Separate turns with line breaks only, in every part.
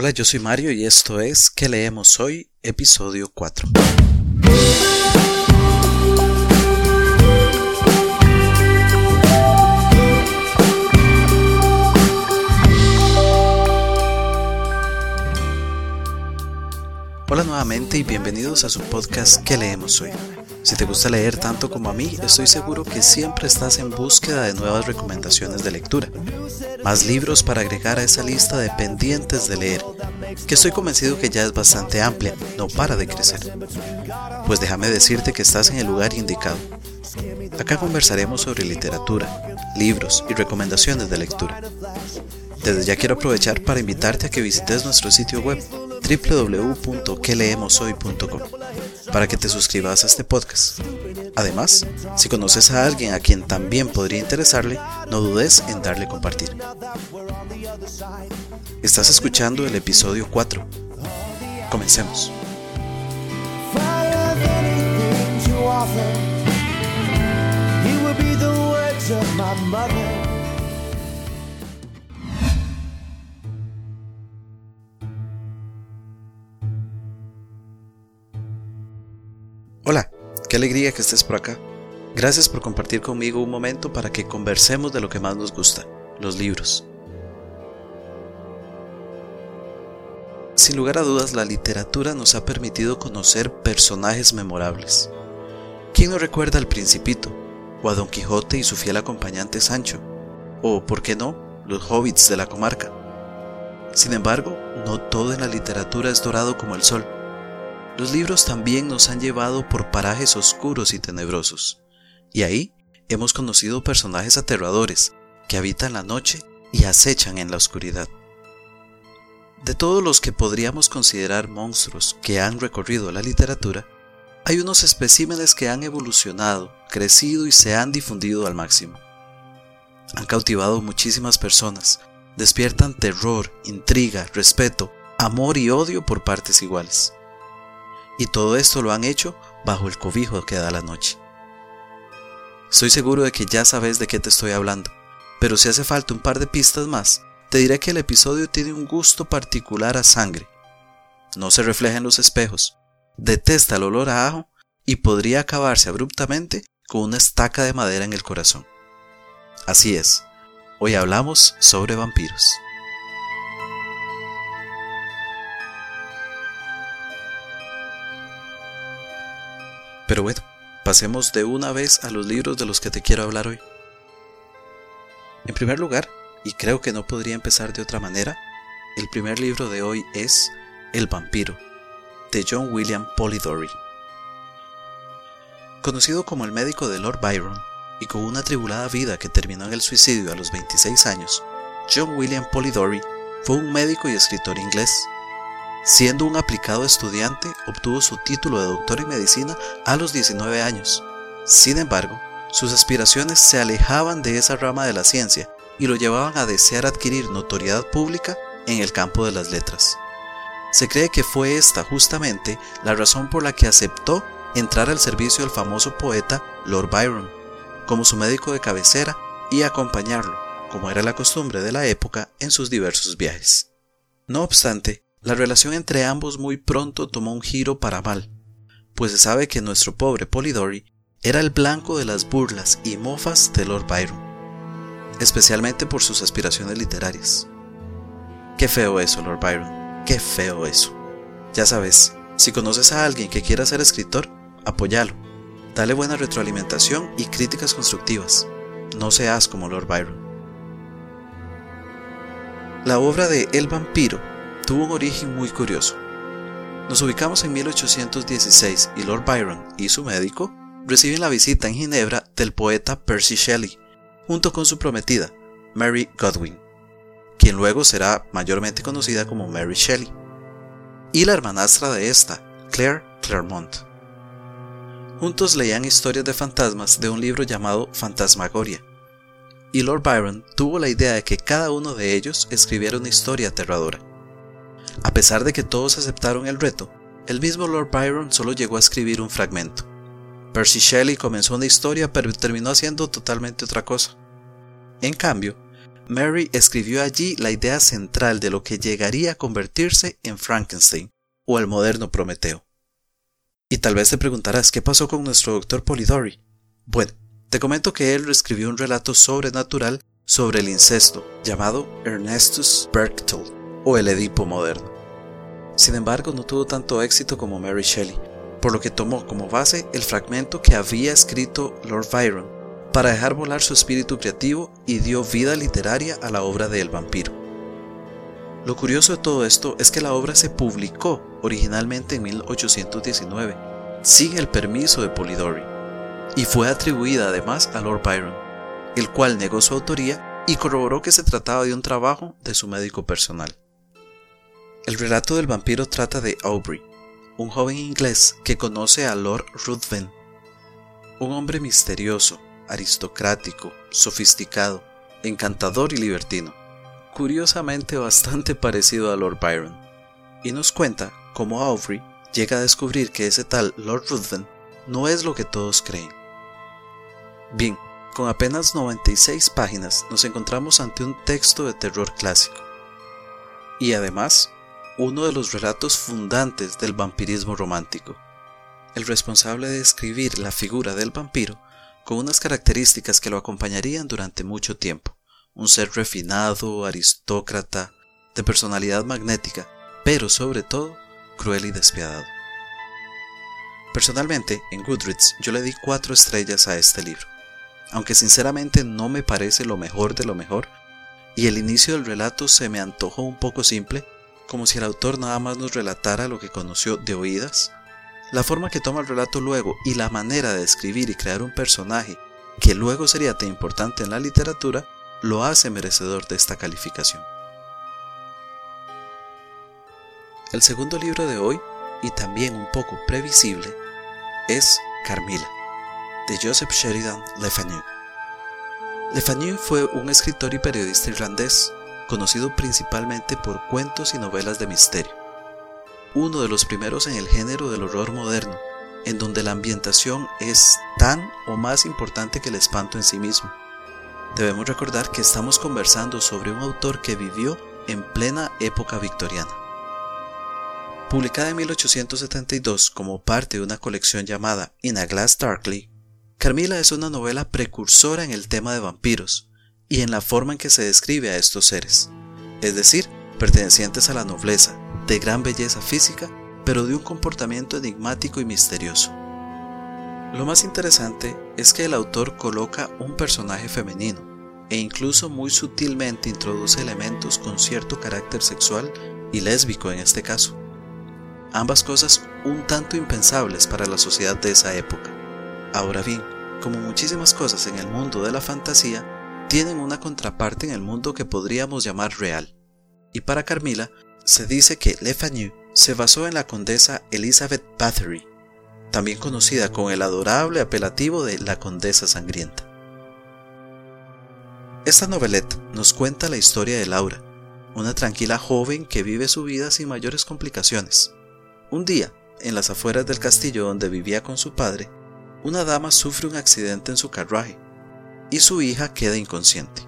Hola, yo soy Mario y esto es ¿Qué leemos hoy? Episodio 4. Hola nuevamente y bienvenidos a su podcast ¿Qué leemos hoy? Si te gusta leer tanto como a mí, estoy seguro que siempre estás en búsqueda de nuevas recomendaciones de lectura, más libros para agregar a esa lista de pendientes de leer, que estoy convencido que ya es bastante amplia, no para de crecer. Pues déjame decirte que estás en el lugar indicado. Acá conversaremos sobre literatura, libros y recomendaciones de lectura. Desde ya quiero aprovechar para invitarte a que visites nuestro sitio web www.queleemoshoy.com para que te suscribas a este podcast. Además, si conoces a alguien a quien también podría interesarle, no dudes en darle compartir. Estás escuchando el episodio 4. Comencemos. Alegría que estés por acá. Gracias por compartir conmigo un momento para que conversemos de lo que más nos gusta, los libros. Sin lugar a dudas, la literatura nos ha permitido conocer personajes memorables. ¿Quién no recuerda al Principito, o a Don Quijote y su fiel acompañante Sancho? O, por qué no, los hobbits de la comarca. Sin embargo, no todo en la literatura es dorado como el sol. Los libros también nos han llevado por parajes oscuros y tenebrosos, y ahí hemos conocido personajes aterradores que habitan la noche y acechan en la oscuridad. De todos los que podríamos considerar monstruos que han recorrido la literatura, hay unos especímenes que han evolucionado, crecido y se han difundido al máximo. Han cautivado muchísimas personas, despiertan terror, intriga, respeto, amor y odio por partes iguales. Y todo esto lo han hecho bajo el cobijo que da la noche. Estoy seguro de que ya sabes de qué te estoy hablando, pero si hace falta un par de pistas más, te diré que el episodio tiene un gusto particular a sangre. No se refleja en los espejos, detesta el olor a ajo y podría acabarse abruptamente con una estaca de madera en el corazón. Así es, hoy hablamos sobre vampiros. Pero bueno, pasemos de una vez a los libros de los que te quiero hablar hoy. En primer lugar, y creo que no podría empezar de otra manera, el primer libro de hoy es El vampiro, de John William Polidori. Conocido como el médico de Lord Byron, y con una tribulada vida que terminó en el suicidio a los 26 años, John William Polidori fue un médico y escritor inglés Siendo un aplicado estudiante, obtuvo su título de doctor en medicina a los 19 años. Sin embargo, sus aspiraciones se alejaban de esa rama de la ciencia y lo llevaban a desear adquirir notoriedad pública en el campo de las letras. Se cree que fue esta justamente la razón por la que aceptó entrar al servicio del famoso poeta Lord Byron, como su médico de cabecera y acompañarlo, como era la costumbre de la época, en sus diversos viajes. No obstante, la relación entre ambos muy pronto tomó un giro para mal, pues se sabe que nuestro pobre Polidori era el blanco de las burlas y mofas de Lord Byron, especialmente por sus aspiraciones literarias. Qué feo eso, Lord Byron, qué feo eso. Ya sabes, si conoces a alguien que quiera ser escritor, apóyalo, dale buena retroalimentación y críticas constructivas. No seas como Lord Byron. La obra de El vampiro tuvo un origen muy curioso. Nos ubicamos en 1816 y Lord Byron y su médico reciben la visita en Ginebra del poeta Percy Shelley, junto con su prometida, Mary Godwin, quien luego será mayormente conocida como Mary Shelley, y la hermanastra de esta, Claire Claremont. Juntos leían historias de fantasmas de un libro llamado Fantasmagoria, y Lord Byron tuvo la idea de que cada uno de ellos escribiera una historia aterradora. A pesar de que todos aceptaron el reto, el mismo Lord Byron solo llegó a escribir un fragmento. Percy Shelley comenzó una historia pero terminó haciendo totalmente otra cosa. En cambio, Mary escribió allí la idea central de lo que llegaría a convertirse en Frankenstein, o el moderno Prometeo. Y tal vez te preguntarás qué pasó con nuestro doctor Polidori. Bueno, te comento que él escribió un relato sobrenatural sobre el incesto, llamado Ernestus Berchtold, o el Edipo moderno. Sin embargo, no tuvo tanto éxito como Mary Shelley, por lo que tomó como base el fragmento que había escrito Lord Byron para dejar volar su espíritu creativo y dio vida literaria a la obra de El vampiro. Lo curioso de todo esto es que la obra se publicó originalmente en 1819, sin el permiso de Polidori, y fue atribuida además a Lord Byron, el cual negó su autoría y corroboró que se trataba de un trabajo de su médico personal. El relato del vampiro trata de Aubrey, un joven inglés que conoce a Lord Ruthven, un hombre misterioso, aristocrático, sofisticado, encantador y libertino, curiosamente bastante parecido a Lord Byron, y nos cuenta cómo Aubrey llega a descubrir que ese tal Lord Ruthven no es lo que todos creen. Bien, con apenas 96 páginas nos encontramos ante un texto de terror clásico, y además uno de los relatos fundantes del vampirismo romántico. El responsable de escribir la figura del vampiro con unas características que lo acompañarían durante mucho tiempo. Un ser refinado, aristócrata, de personalidad magnética, pero sobre todo cruel y despiadado. Personalmente, en Goodreads yo le di cuatro estrellas a este libro, aunque sinceramente no me parece lo mejor de lo mejor, y el inicio del relato se me antojó un poco simple, como si el autor nada más nos relatara lo que conoció de oídas la forma que toma el relato luego y la manera de escribir y crear un personaje que luego sería tan importante en la literatura lo hace merecedor de esta calificación. El segundo libro de hoy, y también un poco previsible, es Carmila, de Joseph Sheridan Le Fanu. Le Fanu fue un escritor y periodista irlandés, conocido principalmente por cuentos y novelas de misterio uno de los primeros en el género del horror moderno, en donde la ambientación es tan o más importante que el espanto en sí mismo. Debemos recordar que estamos conversando sobre un autor que vivió en plena época victoriana. Publicada en 1872 como parte de una colección llamada In a Glass Darkly, Carmila es una novela precursora en el tema de vampiros y en la forma en que se describe a estos seres, es decir, pertenecientes a la nobleza, de gran belleza física, pero de un comportamiento enigmático y misterioso. Lo más interesante es que el autor coloca un personaje femenino e incluso muy sutilmente introduce elementos con cierto carácter sexual y lésbico en este caso. Ambas cosas un tanto impensables para la sociedad de esa época. Ahora bien, como muchísimas cosas en el mundo de la fantasía, tienen una contraparte en el mundo que podríamos llamar real. Y para Carmila, se dice que Le Fanu se basó en la condesa Elizabeth Bathory, también conocida con el adorable apelativo de la Condesa Sangrienta. Esta noveleta nos cuenta la historia de Laura, una tranquila joven que vive su vida sin mayores complicaciones. Un día, en las afueras del castillo donde vivía con su padre, una dama sufre un accidente en su carruaje y su hija queda inconsciente.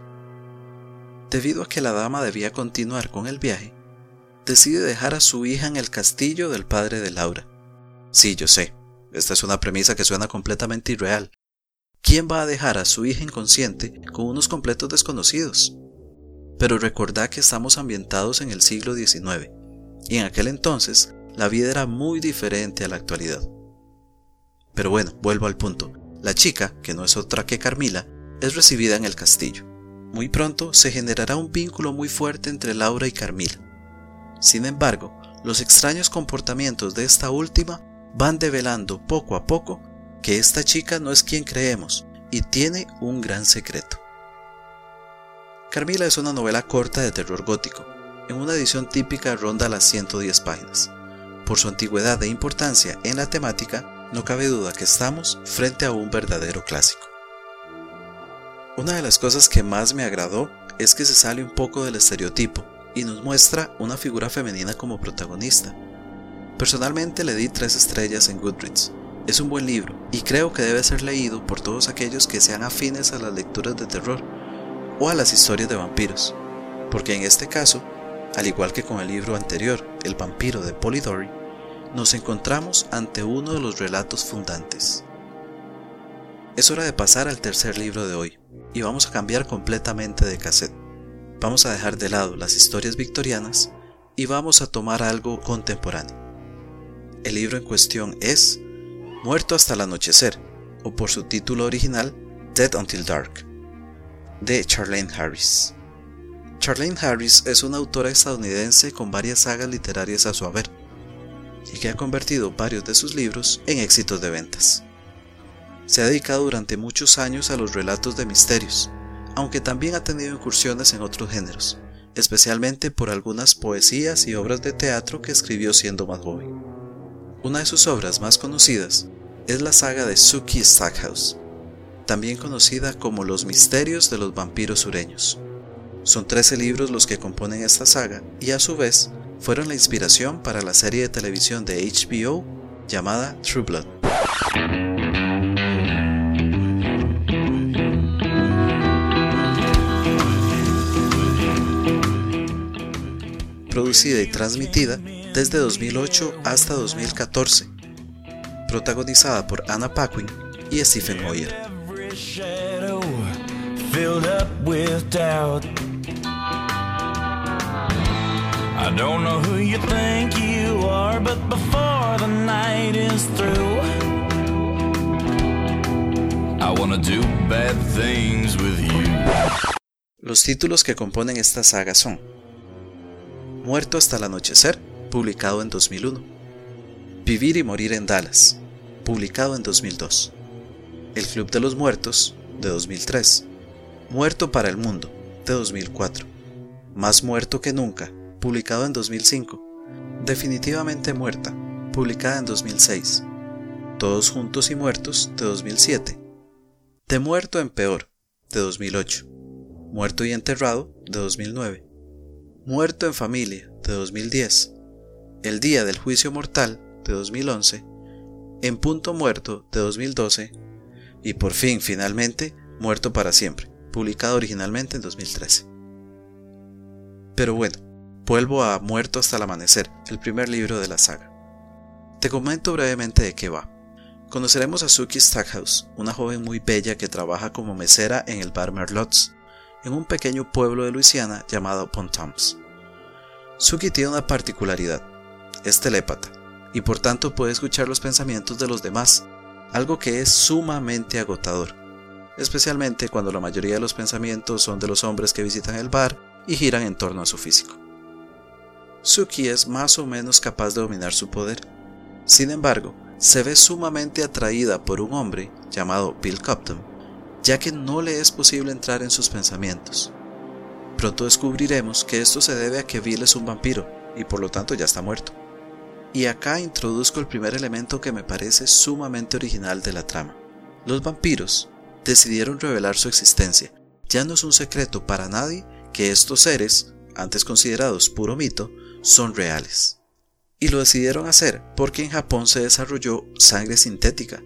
Debido a que la dama debía continuar con el viaje, decide dejar a su hija en el castillo del padre de Laura. Sí, yo sé, esta es una premisa que suena completamente irreal. ¿Quién va a dejar a su hija inconsciente con unos completos desconocidos? Pero recordad que estamos ambientados en el siglo XIX, y en aquel entonces la vida era muy diferente a la actualidad. Pero bueno, vuelvo al punto. La chica, que no es otra que Carmila, es recibida en el castillo. Muy pronto se generará un vínculo muy fuerte entre Laura y Carmila. Sin embargo, los extraños comportamientos de esta última van develando poco a poco que esta chica no es quien creemos y tiene un gran secreto. Carmila es una novela corta de terror gótico. En una edición típica ronda las 110 páginas. Por su antigüedad e importancia en la temática, no cabe duda que estamos frente a un verdadero clásico. Una de las cosas que más me agradó es que se sale un poco del estereotipo y nos muestra una figura femenina como protagonista. Personalmente le di tres estrellas en Goodreads. Es un buen libro y creo que debe ser leído por todos aquellos que sean afines a las lecturas de terror o a las historias de vampiros, porque en este caso, al igual que con el libro anterior, El vampiro de Polidori, nos encontramos ante uno de los relatos fundantes. Es hora de pasar al tercer libro de hoy, y vamos a cambiar completamente de cassette. Vamos a dejar de lado las historias victorianas y vamos a tomar algo contemporáneo. El libro en cuestión es Muerto hasta el anochecer, o por su título original, Dead Until Dark, de Charlene Harris. Charlene Harris es una autora estadounidense con varias sagas literarias a su haber, y que ha convertido varios de sus libros en éxitos de ventas. Se ha dedicado durante muchos años a los relatos de misterios, aunque también ha tenido incursiones en otros géneros, especialmente por algunas poesías y obras de teatro que escribió siendo más joven. Una de sus obras más conocidas es la saga de Suki Stackhouse, también conocida como Los Misterios de los Vampiros Sureños. Son 13 libros los que componen esta saga y a su vez fueron la inspiración para la serie de televisión de HBO llamada True Blood. Producida y transmitida desde 2008 hasta 2014, protagonizada por Anna Paquin y Stephen Moyer. Los títulos que componen esta saga son Muerto hasta el anochecer, publicado en 2001. Vivir y morir en Dallas, publicado en 2002. El Club de los Muertos, de 2003. Muerto para el Mundo, de 2004. Más muerto que nunca, publicado en 2005. Definitivamente muerta, publicada en 2006. Todos juntos y muertos, de 2007. De muerto en peor, de 2008. Muerto y enterrado, de 2009. Muerto en familia, de 2010. El día del juicio mortal, de 2011. En punto muerto, de 2012. Y por fin, finalmente, Muerto para siempre, publicado originalmente en 2013. Pero bueno, Vuelvo a Muerto hasta el amanecer, el primer libro de la saga. Te comento brevemente de qué va. Conoceremos a Suki Stackhouse, una joven muy bella que trabaja como mesera en el bar Merlot's, en un pequeño pueblo de Luisiana llamado Pontoms. Suki tiene una particularidad, es telépata, y por tanto puede escuchar los pensamientos de los demás, algo que es sumamente agotador, especialmente cuando la mayoría de los pensamientos son de los hombres que visitan el bar y giran en torno a su físico. Suki es más o menos capaz de dominar su poder. Sin embargo, se ve sumamente atraída por un hombre llamado Bill Copton, ya que no le es posible entrar en sus pensamientos. Pronto descubriremos que esto se debe a que Bill es un vampiro y por lo tanto ya está muerto. Y acá introduzco el primer elemento que me parece sumamente original de la trama. Los vampiros decidieron revelar su existencia. Ya no es un secreto para nadie que estos seres, antes considerados puro mito, son reales. Y lo decidieron hacer porque en Japón se desarrolló sangre sintética,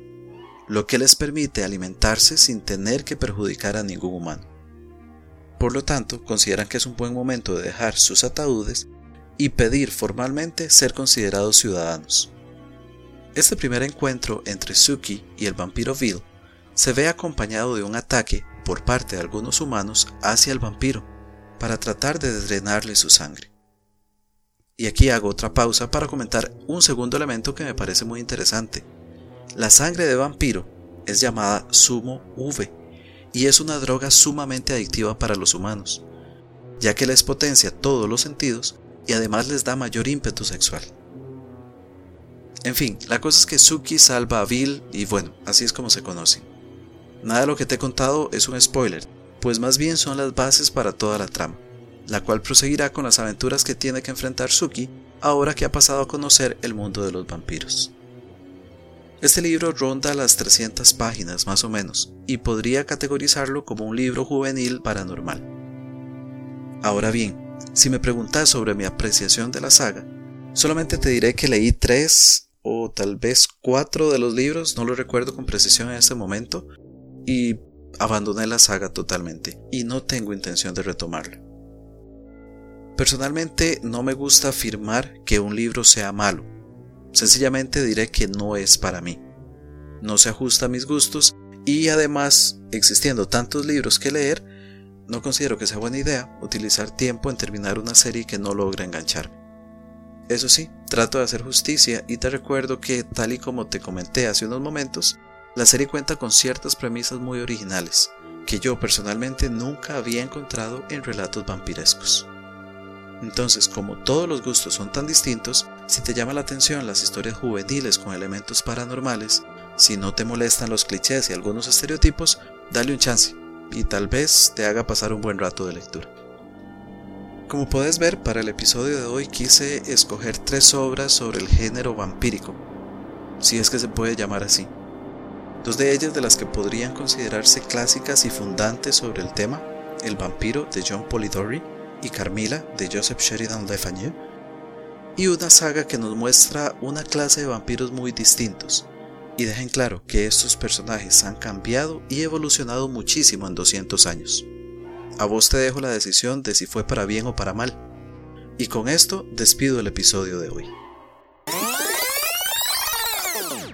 lo que les permite alimentarse sin tener que perjudicar a ningún humano. Por lo tanto, consideran que es un buen momento de dejar sus ataúdes y pedir formalmente ser considerados ciudadanos. Este primer encuentro entre Suki y el vampiro Bill se ve acompañado de un ataque por parte de algunos humanos hacia el vampiro para tratar de drenarle su sangre. Y aquí hago otra pausa para comentar un segundo elemento que me parece muy interesante. La sangre de vampiro es llamada sumo V y es una droga sumamente adictiva para los humanos, ya que les potencia todos los sentidos y además les da mayor ímpetu sexual. En fin, la cosa es que Suki salva a Bill y bueno, así es como se conocen. Nada de lo que te he contado es un spoiler, pues más bien son las bases para toda la trama la cual proseguirá con las aventuras que tiene que enfrentar Suki ahora que ha pasado a conocer el mundo de los vampiros. Este libro ronda las 300 páginas más o menos y podría categorizarlo como un libro juvenil paranormal. Ahora bien, si me preguntas sobre mi apreciación de la saga, solamente te diré que leí tres o tal vez cuatro de los libros, no lo recuerdo con precisión en este momento, y abandoné la saga totalmente y no tengo intención de retomarla. Personalmente no me gusta afirmar que un libro sea malo, sencillamente diré que no es para mí. No se ajusta a mis gustos y además, existiendo tantos libros que leer, no considero que sea buena idea utilizar tiempo en terminar una serie que no logra engancharme. Eso sí, trato de hacer justicia y te recuerdo que, tal y como te comenté hace unos momentos, la serie cuenta con ciertas premisas muy originales, que yo personalmente nunca había encontrado en relatos vampirescos. Entonces, como todos los gustos son tan distintos, si te llama la atención las historias juveniles con elementos paranormales, si no te molestan los clichés y algunos estereotipos, dale un chance y tal vez te haga pasar un buen rato de lectura. Como puedes ver, para el episodio de hoy quise escoger tres obras sobre el género vampírico, si es que se puede llamar así. Dos de ellas de las que podrían considerarse clásicas y fundantes sobre el tema, El vampiro de John Polidori y Carmila de Joseph Sheridan Le Fanu, y una saga que nos muestra una clase de vampiros muy distintos, y dejen claro que estos personajes han cambiado y evolucionado muchísimo en 200 años. A vos te dejo la decisión de si fue para bien o para mal. Y con esto despido el episodio de hoy.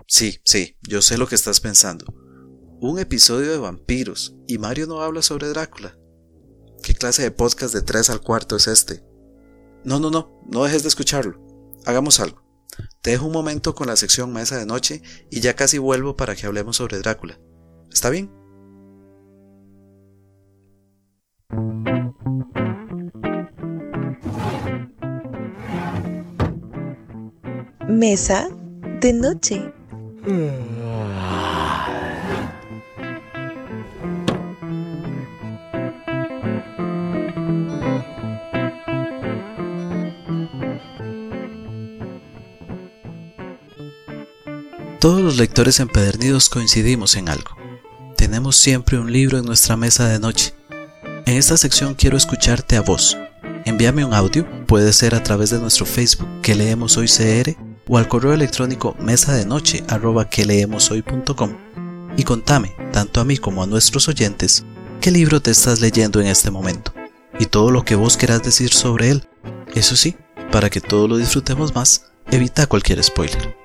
Sí, sí, yo sé lo que estás pensando. Un episodio de vampiros y Mario no habla sobre Drácula. ¿Qué clase de podcast de 3 al cuarto es este? No, no, no, no dejes de escucharlo. Hagamos algo. Te dejo un momento con la sección Mesa de Noche y ya casi vuelvo para que hablemos sobre Drácula. ¿Está bien?
Mesa de Noche.
Todos los lectores empedernidos coincidimos en algo. Tenemos siempre un libro en nuestra mesa de noche. En esta sección quiero escucharte a vos. Envíame un audio, puede ser a través de nuestro Facebook que leemos hoy CR o al correo electrónico mesa de noche que leemos hoy.com y contame, tanto a mí como a nuestros oyentes, qué libro te estás leyendo en este momento y todo lo que vos querás decir sobre él. Eso sí, para que todos lo disfrutemos más, evita cualquier spoiler.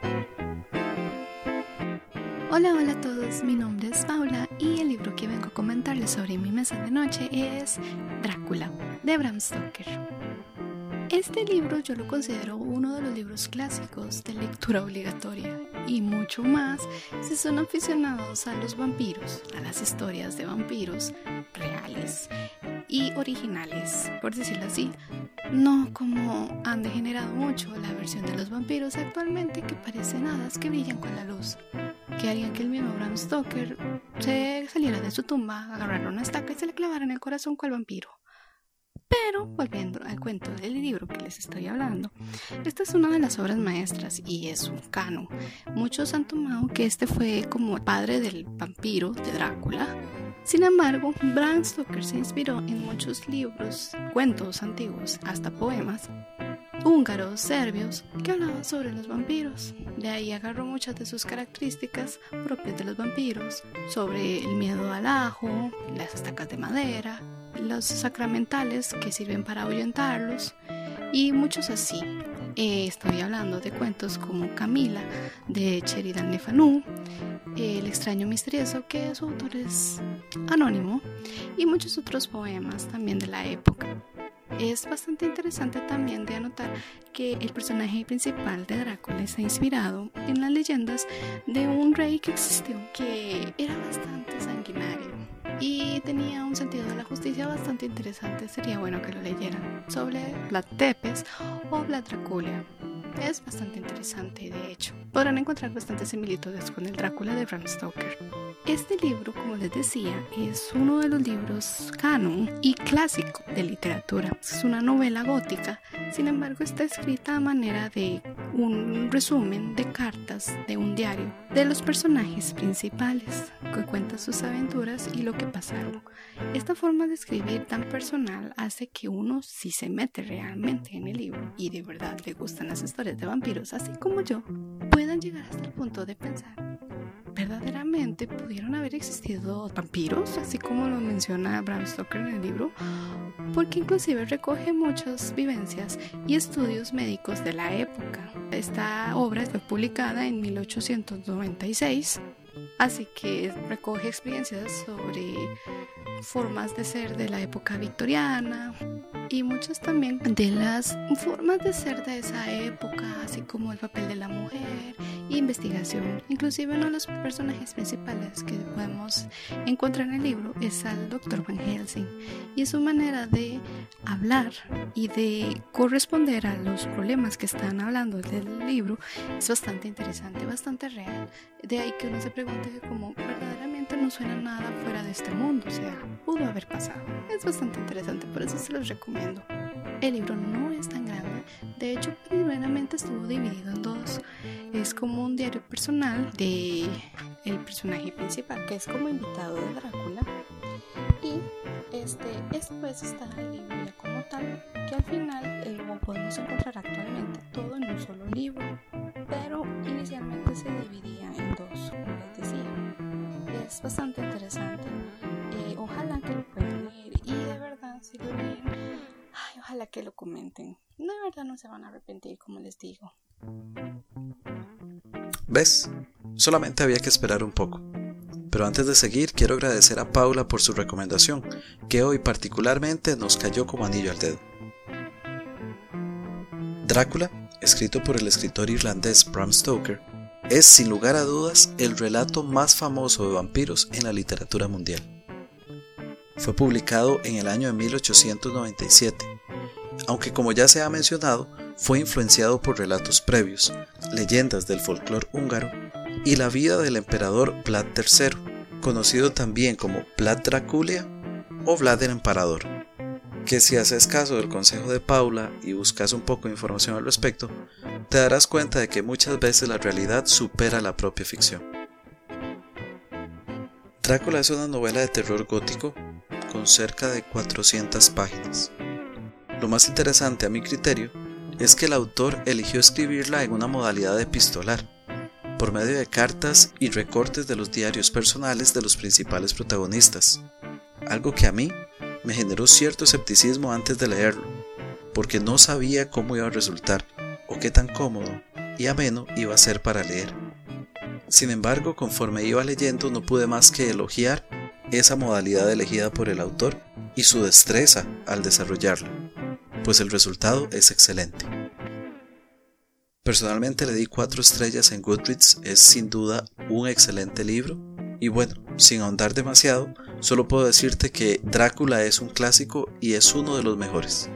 Bram Stoker. Este libro yo lo considero uno de los libros clásicos de lectura obligatoria y mucho más si son aficionados a los vampiros, a las historias de vampiros reales y originales, por decirlo así. No como han degenerado mucho la versión de los vampiros actualmente que parecen hadas que brillan con la luz que harían que el mismo Bram Stoker se saliera de su tumba, agarrara una estaca y se le clavara en el corazón cual vampiro. Pero, volviendo al cuento del libro que les estoy hablando, esta es una de las obras maestras y es un canon. Muchos han tomado que este fue como el padre del vampiro de Drácula. Sin embargo, Bram Stoker se inspiró en muchos libros, cuentos antiguos, hasta poemas, húngaros, serbios, que hablaban sobre los vampiros. De ahí agarró muchas de sus características propias de los vampiros, sobre el miedo al ajo, las estacas de madera, los sacramentales que sirven para ahuyentarlos y muchos así. Eh, estoy hablando de cuentos como Camila de Sheridan Le Fanu, El extraño misterioso que su autor es anónimo y muchos otros poemas también de la época. Es bastante interesante también de anotar que el personaje principal de Drácula está inspirado en las leyendas de un rey que existió, que era bastante sanguinario y tenía un sentido de la justicia bastante interesante. Sería bueno que lo leyeran sobre Vlad Tepes o Vlad Dracula. Es bastante interesante, de hecho. Podrán encontrar bastantes similitudes con el Drácula de Bram Stoker. Este libro, como les decía, es uno de los libros canon y clásico de literatura. Es una novela gótica, sin embargo está escrita a manera de un resumen de cartas de un diario de los personajes principales, que cuentan sus aventuras y lo que pasaron. Esta forma de escribir tan personal hace que uno, si se mete realmente en el libro y de verdad le gustan las historias de vampiros, así como yo, puedan llegar hasta el punto de pensar verdaderamente pudieron haber existido vampiros, así como lo menciona Bram Stoker en el libro, porque inclusive recoge muchas vivencias y estudios médicos de la época. Esta obra fue publicada en 1896 Así que recoge experiencias sobre formas de ser de la época victoriana y muchas también de las formas de ser de esa época, así como el papel de la mujer investigación. Inclusive uno de los personajes principales que podemos encontrar en el libro es al Dr. Van Helsing y su manera de hablar y de corresponder a los problemas que están hablando del libro es bastante interesante, bastante real. De ahí que uno se pregunte como verdaderamente no suena nada fuera de este mundo, o sea, pudo haber pasado. Es bastante interesante, por eso se los recomiendo. El libro no es tan grande, de hecho, primeramente estuvo dividido en dos. Es como un diario personal de el personaje principal, que es como invitado de Drácula. Y este, después está el libro ya como tal, que al final eh, lo podemos encontrar actualmente todo en un solo libro, pero inicialmente se dividía en dos. Es bastante interesante. Eh, ojalá que lo puedan leer y de verdad, si lo leen, ojalá que lo comenten. De verdad no se van a arrepentir, como les digo.
¿Ves? Solamente había que esperar un poco. Pero antes de seguir, quiero agradecer a Paula por su recomendación, que hoy particularmente nos cayó como anillo al dedo. Drácula, escrito por el escritor irlandés Bram Stoker, es sin lugar a dudas el relato más famoso de vampiros en la literatura mundial. Fue publicado en el año de 1897, aunque como ya se ha mencionado, fue influenciado por relatos previos, leyendas del folclore húngaro y la vida del emperador Vlad III, conocido también como Vlad Draculia o Vlad el Emperador, que si haces caso del consejo de Paula y buscas un poco de información al respecto, te darás cuenta de que muchas veces la realidad supera la propia ficción. Drácula es una novela de terror gótico con cerca de 400 páginas. Lo más interesante a mi criterio es que el autor eligió escribirla en una modalidad epistolar, por medio de cartas y recortes de los diarios personales de los principales protagonistas, algo que a mí me generó cierto escepticismo antes de leerlo, porque no sabía cómo iba a resultar o qué tan cómodo y ameno iba a ser para leer. Sin embargo, conforme iba leyendo no pude más que elogiar esa modalidad elegida por el autor y su destreza al desarrollarla, pues el resultado es excelente. Personalmente le di cuatro estrellas en Goodreads, es sin duda un excelente libro. Y bueno, sin ahondar demasiado, solo puedo decirte que Drácula es un clásico y es uno de los mejores.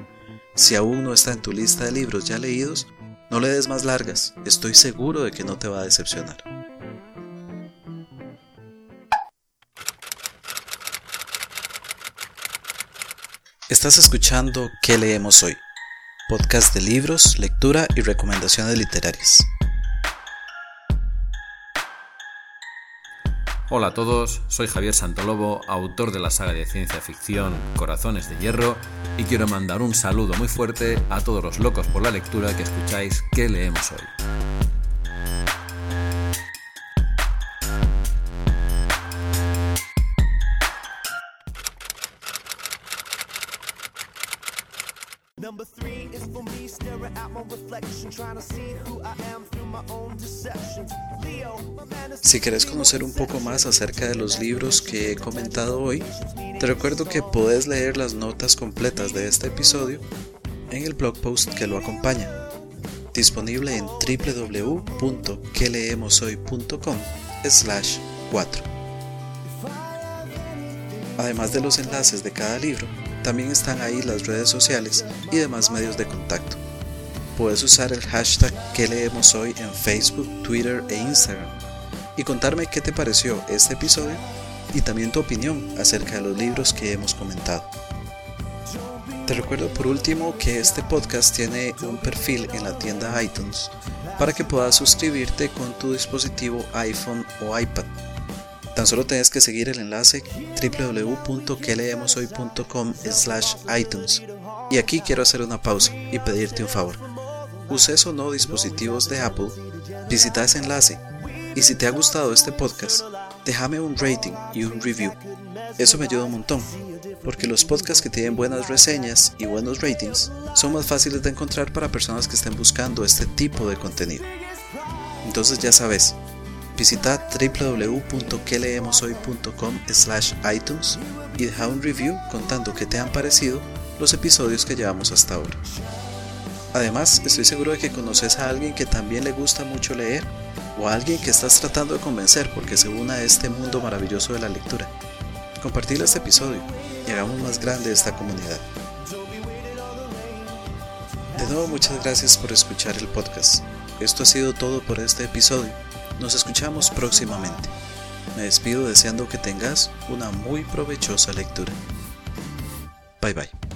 Si aún no está en tu lista de libros ya leídos, no le des más largas, estoy seguro de que no te va a decepcionar. Estás escuchando ¿Qué leemos hoy? podcast de libros, lectura y recomendaciones literarias.
Hola a todos, soy Javier Santolobo, autor de la saga de ciencia ficción Corazones de Hierro, y quiero mandar un saludo muy fuerte a todos los locos por la lectura que escucháis ¿Qué leemos hoy?
Si quieres conocer un poco más acerca de los libros que he comentado hoy, te recuerdo que puedes leer las notas completas de este episodio en el blog post que lo acompaña, disponible en www.queleemoshoy.com slash 4. Además de los enlaces de cada libro, también están ahí las redes sociales y demás medios de contacto. Puedes usar el hashtag que leemos hoy en Facebook, Twitter e Instagram y contarme qué te pareció este episodio y también tu opinión acerca de los libros que hemos comentado. Te recuerdo por último que este podcast tiene un perfil en la tienda iTunes para que puedas suscribirte con tu dispositivo iPhone o iPad Tan solo tienes que seguir el enlace www.queleemoshoy.com slash iTunes. Y aquí quiero hacer una pausa y pedirte un favor. Uses o no dispositivos de Apple, visita ese enlace Y si te ha gustado este podcast, déjame un rating y un review. Eso me ayuda un montón, porque los podcasts que tienen buenas reseñas y buenos ratings son más fáciles de encontrar para personas que estén buscando este tipo de contenido. Entonces ya sabes, visita www.queleemoshoy.com slash iTunes y deja un review contando qué te han parecido los episodios que llevamos hasta ahora. Además, estoy seguro de que conoces a alguien que también le gusta mucho leer o a alguien que estás tratando de convencer porque se una a este mundo maravilloso de la lectura. Compartir este episodio y hagamos más grande esta comunidad. De nuevo, muchas gracias por escuchar el podcast. Esto ha sido todo por este episodio. Nos escuchamos próximamente. Me despido deseando que tengas una muy provechosa lectura. Bye bye.